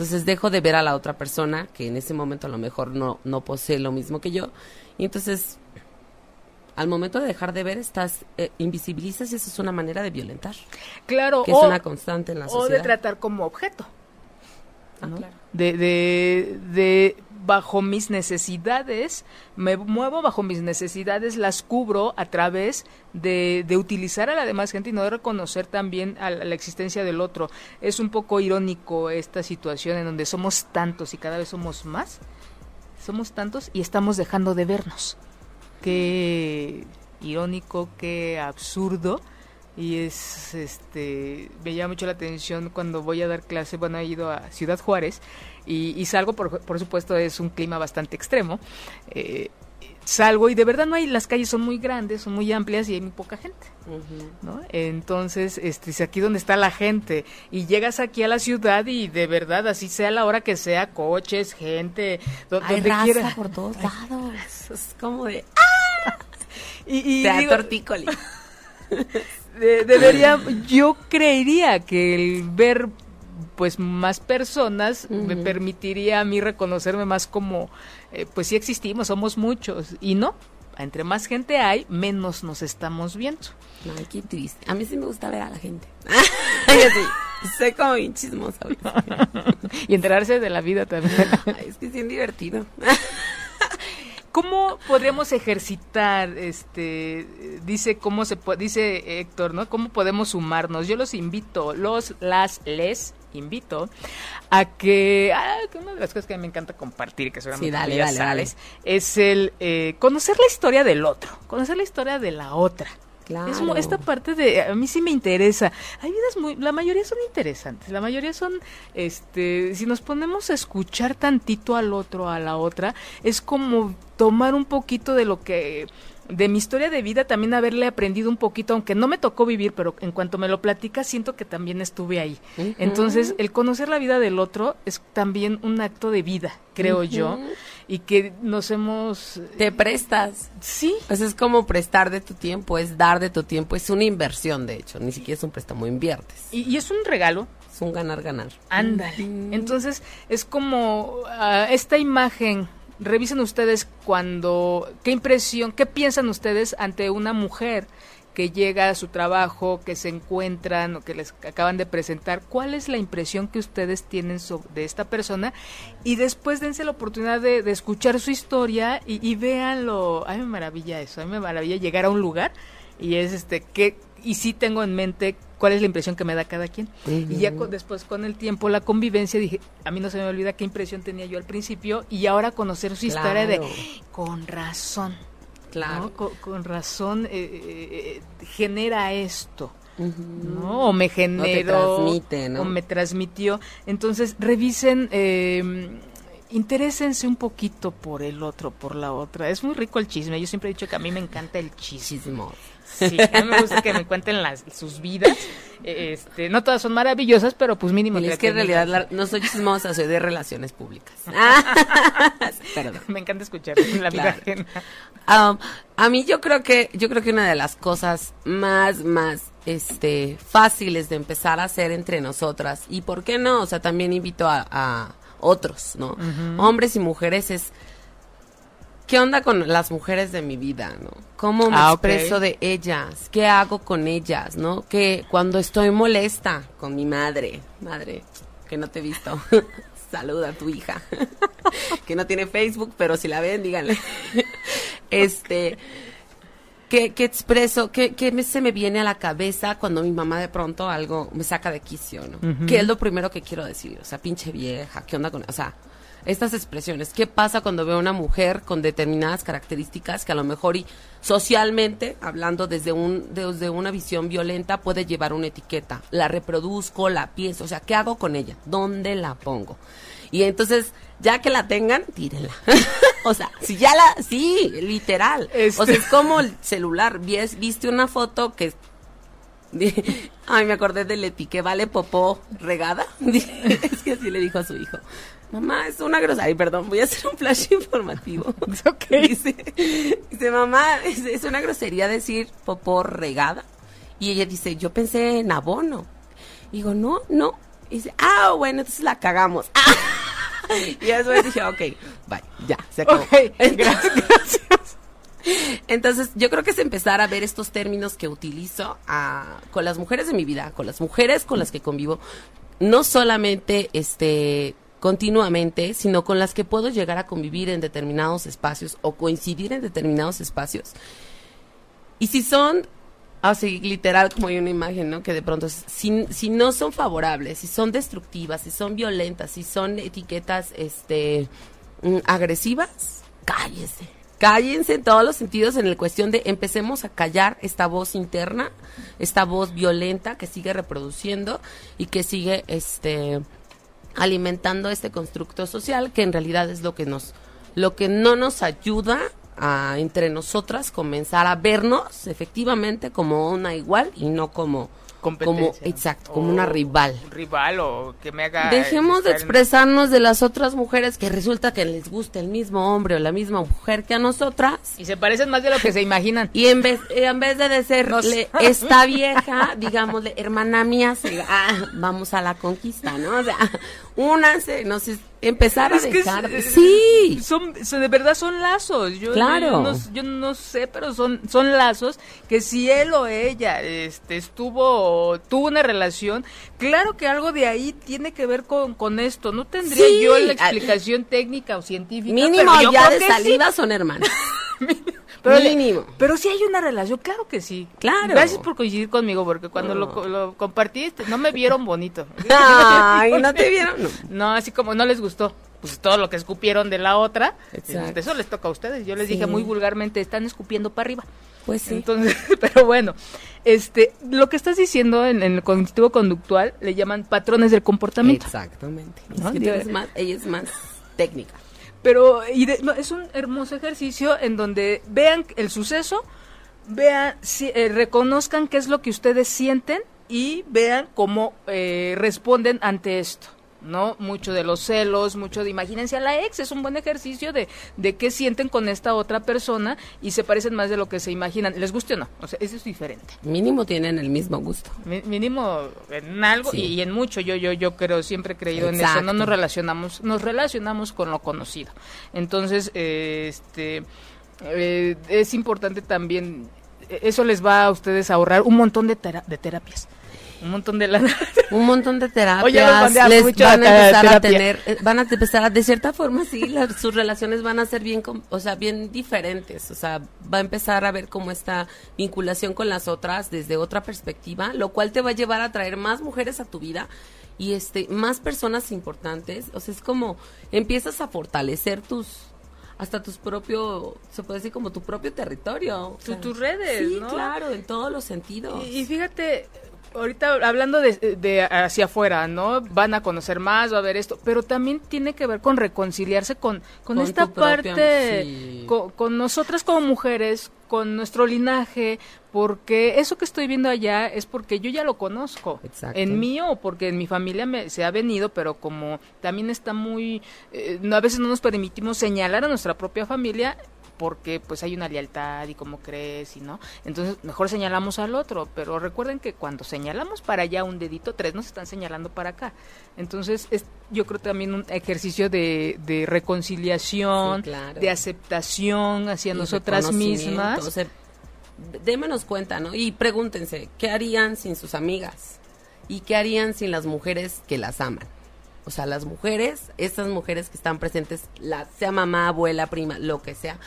Entonces dejo de ver a la otra persona, que en ese momento a lo mejor no, no posee lo mismo que yo. Y entonces, al momento de dejar de ver, estás eh, invisibilizas y eso es una manera de violentar. Claro, Que o, es una constante en la o sociedad. de tratar como objeto. Ah, ¿no? claro. de, de, de bajo mis necesidades, me muevo bajo mis necesidades, las cubro a través de, de utilizar a la demás gente y no de reconocer también a la, la existencia del otro. Es un poco irónico esta situación en donde somos tantos y cada vez somos más, somos tantos y estamos dejando de vernos. Qué irónico, qué absurdo y es este me llama mucho la atención cuando voy a dar clase bueno he ido a Ciudad Juárez y, y salgo por, por supuesto es un clima bastante extremo eh, salgo y de verdad no hay las calles son muy grandes son muy amplias y hay muy poca gente. ¿no? Entonces, este, es aquí donde está la gente y llegas aquí a la ciudad y de verdad, así sea la hora que sea, coches, gente, do- Hay donde raza quiera. por todos lados. Es como de... Y, y digo, tortícoli. de- debería, yo creería que el ver pues más personas me permitiría a mí reconocerme más como, eh, pues sí existimos, somos muchos y no. Entre más gente hay, menos nos estamos viendo. Ay, qué triste. A mí sí me gusta ver a la gente. Sí, soy como bien chismosa. Y enterarse de la vida también. Ay, es que es bien divertido. ¿Cómo podríamos ejercitar, este, dice cómo se dice Héctor, ¿no? ¿Cómo podemos sumarnos? Yo los invito, los, las, les invito a que, ah, que una de las cosas que me encanta compartir, que seguramente Sí, dale, ya dale, sabes, es el eh, conocer la historia del otro, conocer la historia de la otra. Claro. Es esta parte de a mí sí me interesa. Hay vidas muy la mayoría son interesantes. La mayoría son este si nos ponemos a escuchar tantito al otro a la otra es como tomar un poquito de lo que de mi historia de vida también haberle aprendido un poquito, aunque no me tocó vivir, pero en cuanto me lo platica siento que también estuve ahí. Entonces, el conocer la vida del otro es también un acto de vida, creo yo. Y que nos hemos Te prestas. sí, Pues es como prestar de tu tiempo, es dar de tu tiempo, es una inversión, de hecho. Ni siquiera es un préstamo, inviertes. y, y es un regalo Es un ganar-ganar. Ándale. Ujú. Entonces, es como ah, esta imagen. Revisen ustedes cuando. ¿Qué impresión, qué piensan ustedes ante una mujer que llega a su trabajo, que se encuentran o que les acaban de presentar? ¿Cuál es la impresión que ustedes tienen sobre, de esta persona? Y después dense la oportunidad de, de escuchar su historia y, y véanlo. A mí me maravilla eso. A mí me maravilla llegar a un lugar y es este. que Y sí tengo en mente cuál es la impresión que me da cada quien. Y ya con- después con el tiempo, la convivencia, dije, a mí no se me olvida qué impresión tenía yo al principio y ahora conocer su historia de, con razón, Claro. ¿no? Con, con razón eh, eh, eh, genera esto. ¿no? O me generó. transmite, ¿no? O me transmitió. Entonces, revisen, eh, interésense un poquito por el otro, por la otra. Es muy rico el chisme. Yo siempre he dicho que a mí me encanta el chisme. Chismo. Sí, a mí me gusta que me cuenten las, sus vidas. Este, no todas son maravillosas, pero pues mínimo. Y es que en realidad la- no soy chismosa, soy de relaciones públicas. Ah, Perdón. Me encanta escuchar la vida Claro. ajena. Um, a mí yo creo que yo creo que una de las cosas más más este fáciles de empezar a hacer entre nosotras y por qué no, o sea, también invito a, a otros, ¿no? Hombres y mujeres es ¿Qué onda con las mujeres de mi vida, no? ¿Cómo me Ah, expreso de ellas? ¿Qué hago con ellas, no? Que cuando estoy molesta con mi madre, madre, que no te he visto, saluda a tu hija, que no tiene Facebook, pero si la ven, díganle. este, ¿qué, qué expreso? ¿Qué, qué me- se me viene a la cabeza cuando mi mamá de pronto algo me saca de quicio, no? Ujú. ¿Qué es lo primero que quiero decir? O sea, pinche vieja, ¿qué onda con...? O sea, estas expresiones. ¿Qué pasa cuando veo a una mujer con determinadas características que a lo mejor y socialmente, hablando desde un desde una visión violenta, puede llevar una etiqueta? La reproduzco, la pienso, o sea, ¿qué hago con ella? ¿Dónde la pongo? Y entonces, ya que la tengan, tírenla. o sea, si ya la, sí, literal. Este- O sea, es como el celular. Viste una foto que Ay, me acordé de Leti, que vale popó regada. Es que así le dijo a su hijo. Mamá, es una grosería. Ay, perdón, voy a hacer un flash informativo. Dice, dice, mamá, es, es una grosería decir popó regada. Y ella dice, yo pensé en abono. Digo, no, no. Y dice, ah, bueno, entonces la cagamos. y después dije, ok, bye, ya, se acabó. Gracias, gracias. Entonces, yo creo que es empezar a ver estos términos que utilizo a- con las mujeres de mi vida, con las mujeres con las que convivo, no solamente este continuamente, sino con las que puedo llegar a convivir en determinados espacios o coincidir en determinados espacios. Y si son, así literal como hay una imagen, ¿no? Que de pronto, si, si no son favorables, si son destructivas, si son violentas, si son etiquetas, este, mm, agresivas, cállese. Cállense en todos los sentidos en la cuestión de empecemos a callar esta voz interna, esta voz violenta que sigue reproduciendo y que sigue, este, alimentando este constructo social que en realidad es lo que nos lo que no nos ayuda a entre nosotras comenzar a vernos efectivamente como una igual y no como como exacto como una rival rival o que me haga Dejemos de en- expresarnos de las otras mujeres que resulta que les gusta el mismo hombre o la misma mujer que a nosotras y se parecen más de lo que se imaginan y en vez, eh, en vez de decirle sé. esta vieja, digámosle, hermana mía, se- ah, vamos a la conquista, ¿no? O sea, únanse, no sé, empezar a Es que dejar. es- sí, son so- de verdad son lazos yo, Claro. yo, no, yo no sé pero son son lazos que si él o ella este estuvo tuvo una relación claro que algo de ahí tiene que ver con, con esto no tendría Sí. yo la explicación técnica o científica mínimo pero yo ya de saliva son hermanas. sí. pero mínimo. pero sí hay una relación claro que sí Claro. gracias por coincidir conmigo porque cuando lo, co- lo compartí este, no me vieron bonito Ay, ¿no te vieron? No. no, así como no les gustó. Pues todo lo que escupieron de la otra, Exacto. este, eso les toca a ustedes. Yo les Sí. dije muy vulgarmente, están escupiendo para arriba. Pues sí. Entonces, pero bueno, este, lo que estás diciendo en, en el cognitivo conductual le llaman patrones del comportamiento. Exactamente. ¿No? Es que tú eres más, ella es más técnica. Pero y de- no, es un hermoso ejercicio en donde vean el suceso, vean, si, eh, reconozcan qué es lo que ustedes sienten y vean cómo eh, responden ante esto. ¿No? Mucho de los celos, mucho de imagínense a la ex, es un buen ejercicio de, de qué sienten con esta otra persona y se parecen más de lo que se imaginan. ¿Les guste o no? O sea, eso es diferente. Mínimo tienen el mismo gusto. Mínimo en algo Sí. y, y en mucho yo yo yo creo siempre he creído en eso no nos relacionamos nos relacionamos con lo conocido entonces eh, este eh, es importante también eh, eso les va a ustedes a ahorrar un montón de, tera- de terapias un montón de lana Un montón de terapias. Oye, les mucho van a empezar a tener, eh, van a empezar a, de cierta forma, sí, las- sus relaciones van a ser bien, com- o sea, bien diferentes. O sea, va a empezar a ver cómo esta vinculación con las otras desde otra perspectiva, lo cual te va a llevar a traer más mujeres a tu vida y este, más personas importantes. O sea, es como empiezas a fortalecer tus hasta tus propio, se puede decir como tu propio territorio. o sea, tus redes, Sí, ¿no? claro, en todos los sentidos. Y, y fíjate, ahorita hablando de, de hacia afuera, ¿no? Van a conocer más, va a haber esto, pero también tiene que ver con reconciliarse con, con, Con esta propia- parte, sí. con, con nosotras como mujeres, con nuestro linaje, porque eso que estoy viendo allá es porque yo ya lo conozco. Exacto. En mí o porque en mi familia me, se ha venido, pero como también está muy... eh, no, a veces no nos permitimos señalar a nuestra propia familia porque pues hay una lealtad y cómo crees y no. Entonces mejor señalamos al otro, pero recuerden que cuando señalamos para allá un dedito, tres nos están señalando para acá. Entonces es yo creo también un ejercicio de, de reconciliación, Sí, claro. de aceptación hacia y nosotras mismas. o sea, démonos cuenta, ¿no? Y pregúntense, ¿qué harían sin sus amigas? ¿Y qué harían sin las mujeres que las aman? O sea, las mujeres, estas mujeres que están presentes, la, sea mamá, abuela, prima, lo que sea,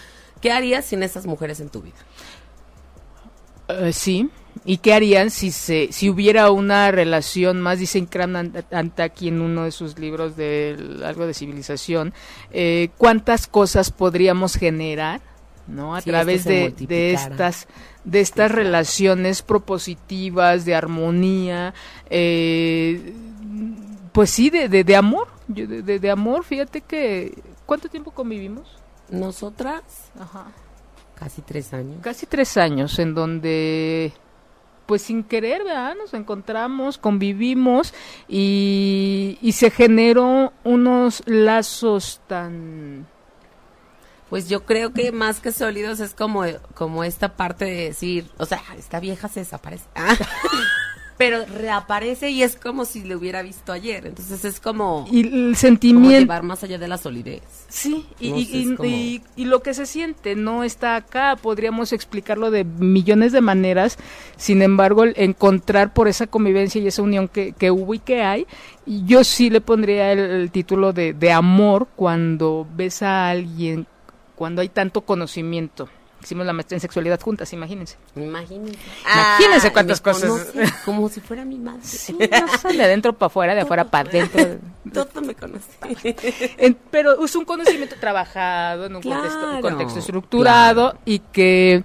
¿qué harías sin esas mujeres en tu vida? Eh, sí. ¿Y qué harían si se si hubiera una relación más, dice Incram Anta aquí en uno de sus libros de algo de civilización, eh, cuántas cosas podríamos generar, ¿no? A través de, estas de estas relaciones propositivas, de armonía, eh, pues sí, de, de, de amor, Yo- de, de- de amor. Fíjate que ¿cuánto tiempo convivimos? Nosotras, Ajá casi tres años. casi tres años en donde pues sin querer ¿verdad? nos encontramos convivimos y, y se generó unos lazos tan Pues yo creo que más que sólidos es como, como esta parte de decir, o sea, esta vieja se desaparece. Ah. pero reaparece y es como si lo hubiera visto ayer. Entonces es como, Y el como sentimiento... llevar más allá de la solidez. Sí, y, No y- como- lo que se siente no está acá, podríamos explicarlo de millones de maneras, sin embargo, el encontrar por esa convivencia y esa unión que, que hubo y que hay, y yo sí le pondría el, el título de, de amor cuando ves a alguien, cuando hay tanto conocimiento. Hicimos la maestría en sexualidad juntas, imagínense. Imagínense. Imagínense Ah, cuántas cosas. como si fuera mi madre. Sí, no de adentro para afuera, de afuera para adentro. Todo me conoce. Pero es un conocimiento trabajado en un contexto, contexto estructurado y que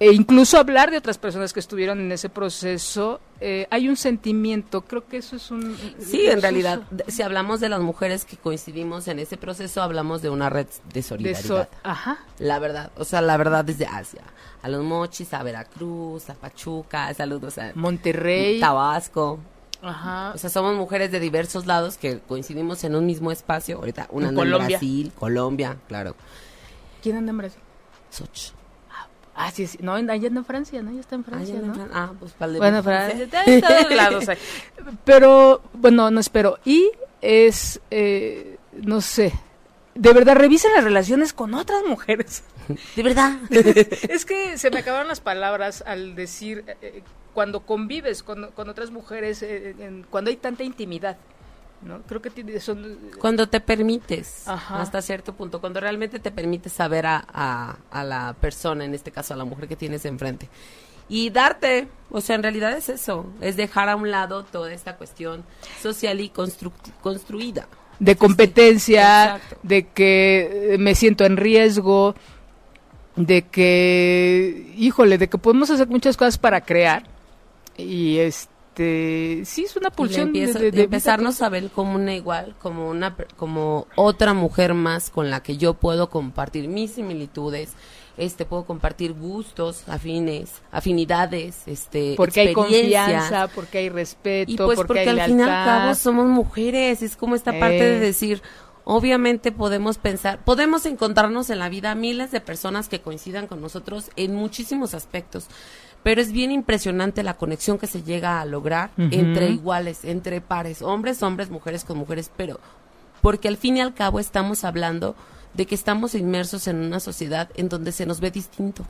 e incluso hablar de otras personas que estuvieron en ese proceso, eh, hay un sentimiento, creo que eso es un... Sí, en realidad, de- si hablamos de las mujeres que coincidimos en ese proceso, hablamos de una red de de solidaridad. eso- ajá. La verdad, o sea, la verdad desde Asia. A los mochis, a Veracruz, a Pachuca, saludos a Monterrey. Tabasco. Ajá. O sea, somos mujeres de diversos lados que coincidimos en un mismo espacio. Ahorita una En anda en Colombia. Brasil, Colombia, claro. ¿Quién anda en Brasil? Soch. Ah, sí, sí. No, allá en Francia, ¿no? Ya está en Ah, Francia, ya ¿no? están- ah, pues para el de Bueno, Francia. Francia, está en todos lados. hay. Pero, bueno, no espero. Y es, eh, no sé, de verdad, revisen las relaciones con otras mujeres. De verdad. es que se me acabaron las palabras al decir, eh, eh, cuando convives con, con otras mujeres, eh, en- cuando hay tanta intimidad, ¿no? Creo que tiene- son... Cuando te permites, Ajá. hasta cierto punto, cuando realmente te permites saber a, a, a la persona, en este caso a la mujer que tienes enfrente. Y darte, o sea, en realidad es eso, es dejar a un lado toda esta cuestión social y constru- construida. de competencia, de que eh, me siento en riesgo, de que, híjole, de que podemos hacer muchas cosas para crear. Y este, sí, es una le pulsión de, empieza- de- de de empezarnos a ver como una igual, como una como otra mujer más con la que yo puedo compartir mis similitudes, este puedo compartir gustos afines, afinidades, este porque hay confianza, porque hay respeto, Y pues porque, porque, hay al fin y al cabo somos mujeres, es como esta parte de decir, obviamente podemos pensar, podemos encontrarnos en la vida miles de personas que coincidan con nosotros en muchísimos aspectos, pero es bien impresionante la conexión que se llega a lograr entre iguales, entre pares, hombres, hombres, mujeres con mujeres, pero porque al fin y al cabo estamos hablando de que estamos inmersos en una sociedad en donde se nos ve distinto.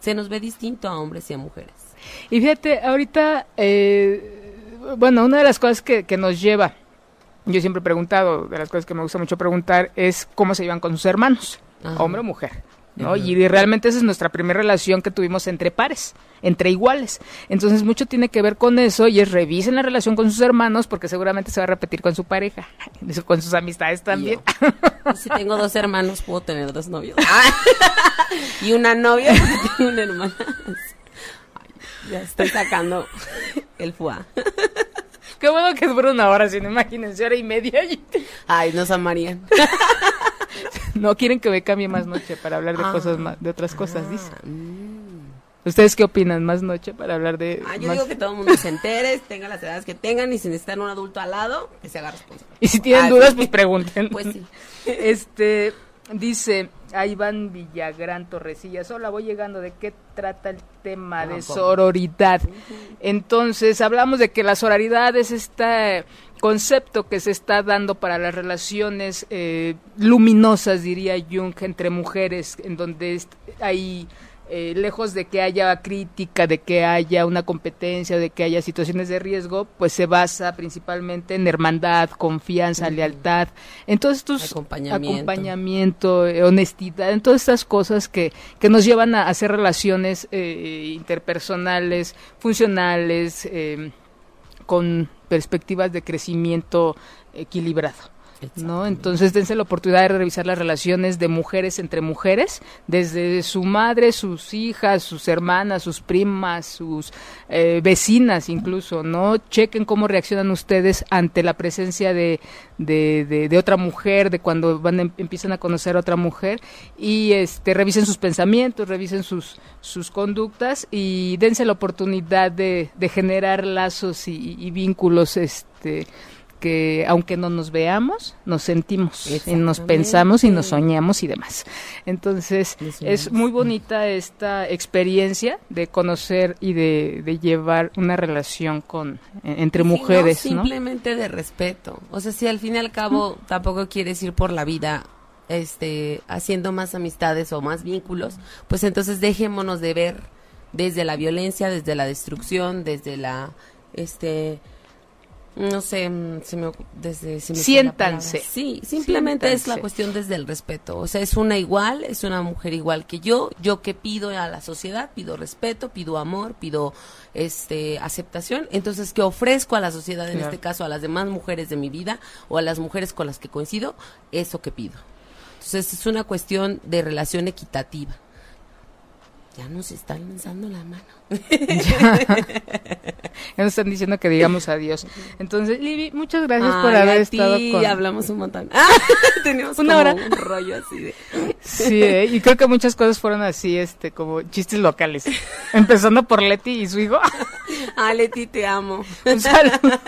Se nos ve distinto a hombres y a mujeres. Y fíjate, ahorita, eh, bueno, una de las cosas que, que nos lleva, yo siempre he preguntado, de las cosas que me gusta mucho preguntar, es cómo se llevan con sus hermanos, Ajá. hombre o mujer. ¿No? Y realmente esa es nuestra primera relación que tuvimos entre pares, entre iguales. Entonces mucho tiene que ver con eso y es revisen la relación con sus hermanos porque seguramente se va a repetir con su pareja, con sus amistades también. Si tengo dos hermanos, puedo tener dos novios. y una novia porque tengo una hermana. Ay, ya estoy sacando el fuá. Qué bueno que dura una hora, si no imagínense, hora y media. y- Ay, nos amarían. No quieren que me cambie más noche para hablar de Ah. cosas más, de otras cosas, dice. Mm. ¿Ustedes qué opinan? ¿Más noche para hablar de...? Ah, yo más- digo que todo el mundo se entere, tenga las edades que tengan y si necesitan un adulto al lado, que se haga responsable. Y si tienen Ah, dudas, pues pregunten. Pues sí. Este, dice, a Iván Villagrán Torresillas, hola, voy llegando, ¿de qué trata el tema Ah, de sororidad? Entonces, hablamos de que la sororidad es este concepto que se está dando para las relaciones eh, luminosas, diría Jung, entre mujeres, en donde hay... eh, lejos de que haya crítica, de que haya una competencia, de que haya situaciones de riesgo, pues se basa principalmente en hermandad, confianza, lealtad, en todos estos Acompañamiento. acompañamiento, eh, honestidad, en todas estas cosas que, que nos llevan a hacer relaciones eh, interpersonales, funcionales, eh, con perspectivas de crecimiento equilibrado. ¿No? Entonces dense la oportunidad de revisar las relaciones de mujeres entre mujeres, desde su madre, sus hijas, sus hermanas, sus primas, sus eh, vecinas incluso, ¿no? Chequen cómo reaccionan ustedes ante la presencia de- de otra mujer, de cuando van em- empiezan a conocer a otra mujer y este revisen sus pensamientos, revisen sus, sus conductas y dense la oportunidad de, de generar lazos y, y vínculos este que aunque no nos veamos, nos sentimos y nos pensamos y nos soñamos y demás. Entonces, es muy bonita esta experiencia de conocer y de, llevar una relación con entre mujeres, simplemente de respeto. O sea, si al fin y al cabo tampoco quieres ir por la vida este haciendo más amistades o más vínculos, pues entonces dejémonos de ver desde la violencia, desde la destrucción, desde la este no sé, mm, se me, desde siéntanse. Sí, simplemente es la cuestión desde el respeto. O sea, es una igual, es una mujer igual que yo. Yo que pido a la sociedad, pido respeto, pido amor, pido este aceptación. Entonces, ¿qué ofrezco a la sociedad, en este caso a las demás mujeres de mi vida o a las mujeres con las que coincido? Eso que pido. Entonces, es una cuestión de relación equitativa. Ya nos están lanzando la mano. ya. nos están diciendo que digamos adiós. Entonces, Libby, muchas gracias por haber estado con... hablamos un montón. Teníamos Una hora. un rollo así de... sí, ¿eh? y creo que muchas cosas fueron así, este, como chistes locales. Empezando por Leti y su hijo. ah, Leti, te amo. Un saludo.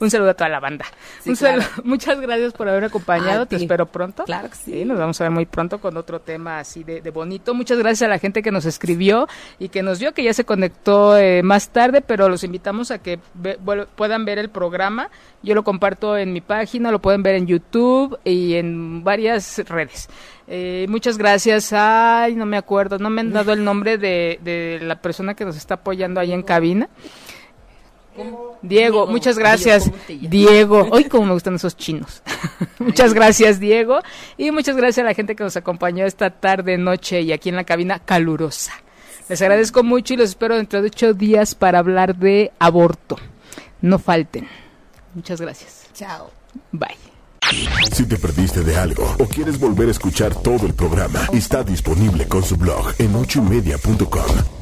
Un saludo a toda la banda. un saludo. Muchas gracias por haber acompañado. Te espero pronto. Claro que sí. Nos vamos a ver muy pronto con otro tema así de, de bonito. Muchas gracias a la gente que nos escribió y que nos vio, que ya se conectó eh, más tarde, pero los invitamos a que puedan ver el programa. Yo lo comparto en mi página, lo pueden ver en YouTube y en varias redes. Eh, muchas gracias. Ay, no me acuerdo, no me han dado el nombre de, de la persona que nos está apoyando ahí en cabina. Diego, muchas gracias. Diego, hoy como me gustan esos chinos. muchas gracias, Diego. Y muchas gracias a la gente que nos acompañó esta tarde, noche y aquí en la cabina calurosa. Les agradezco mucho y los espero dentro de ocho días para hablar de aborto. No falten. Muchas gracias. Chao. Bye. Si te perdiste de algo o quieres volver a escuchar todo el programa, está disponible con su blog en ochoymedia.com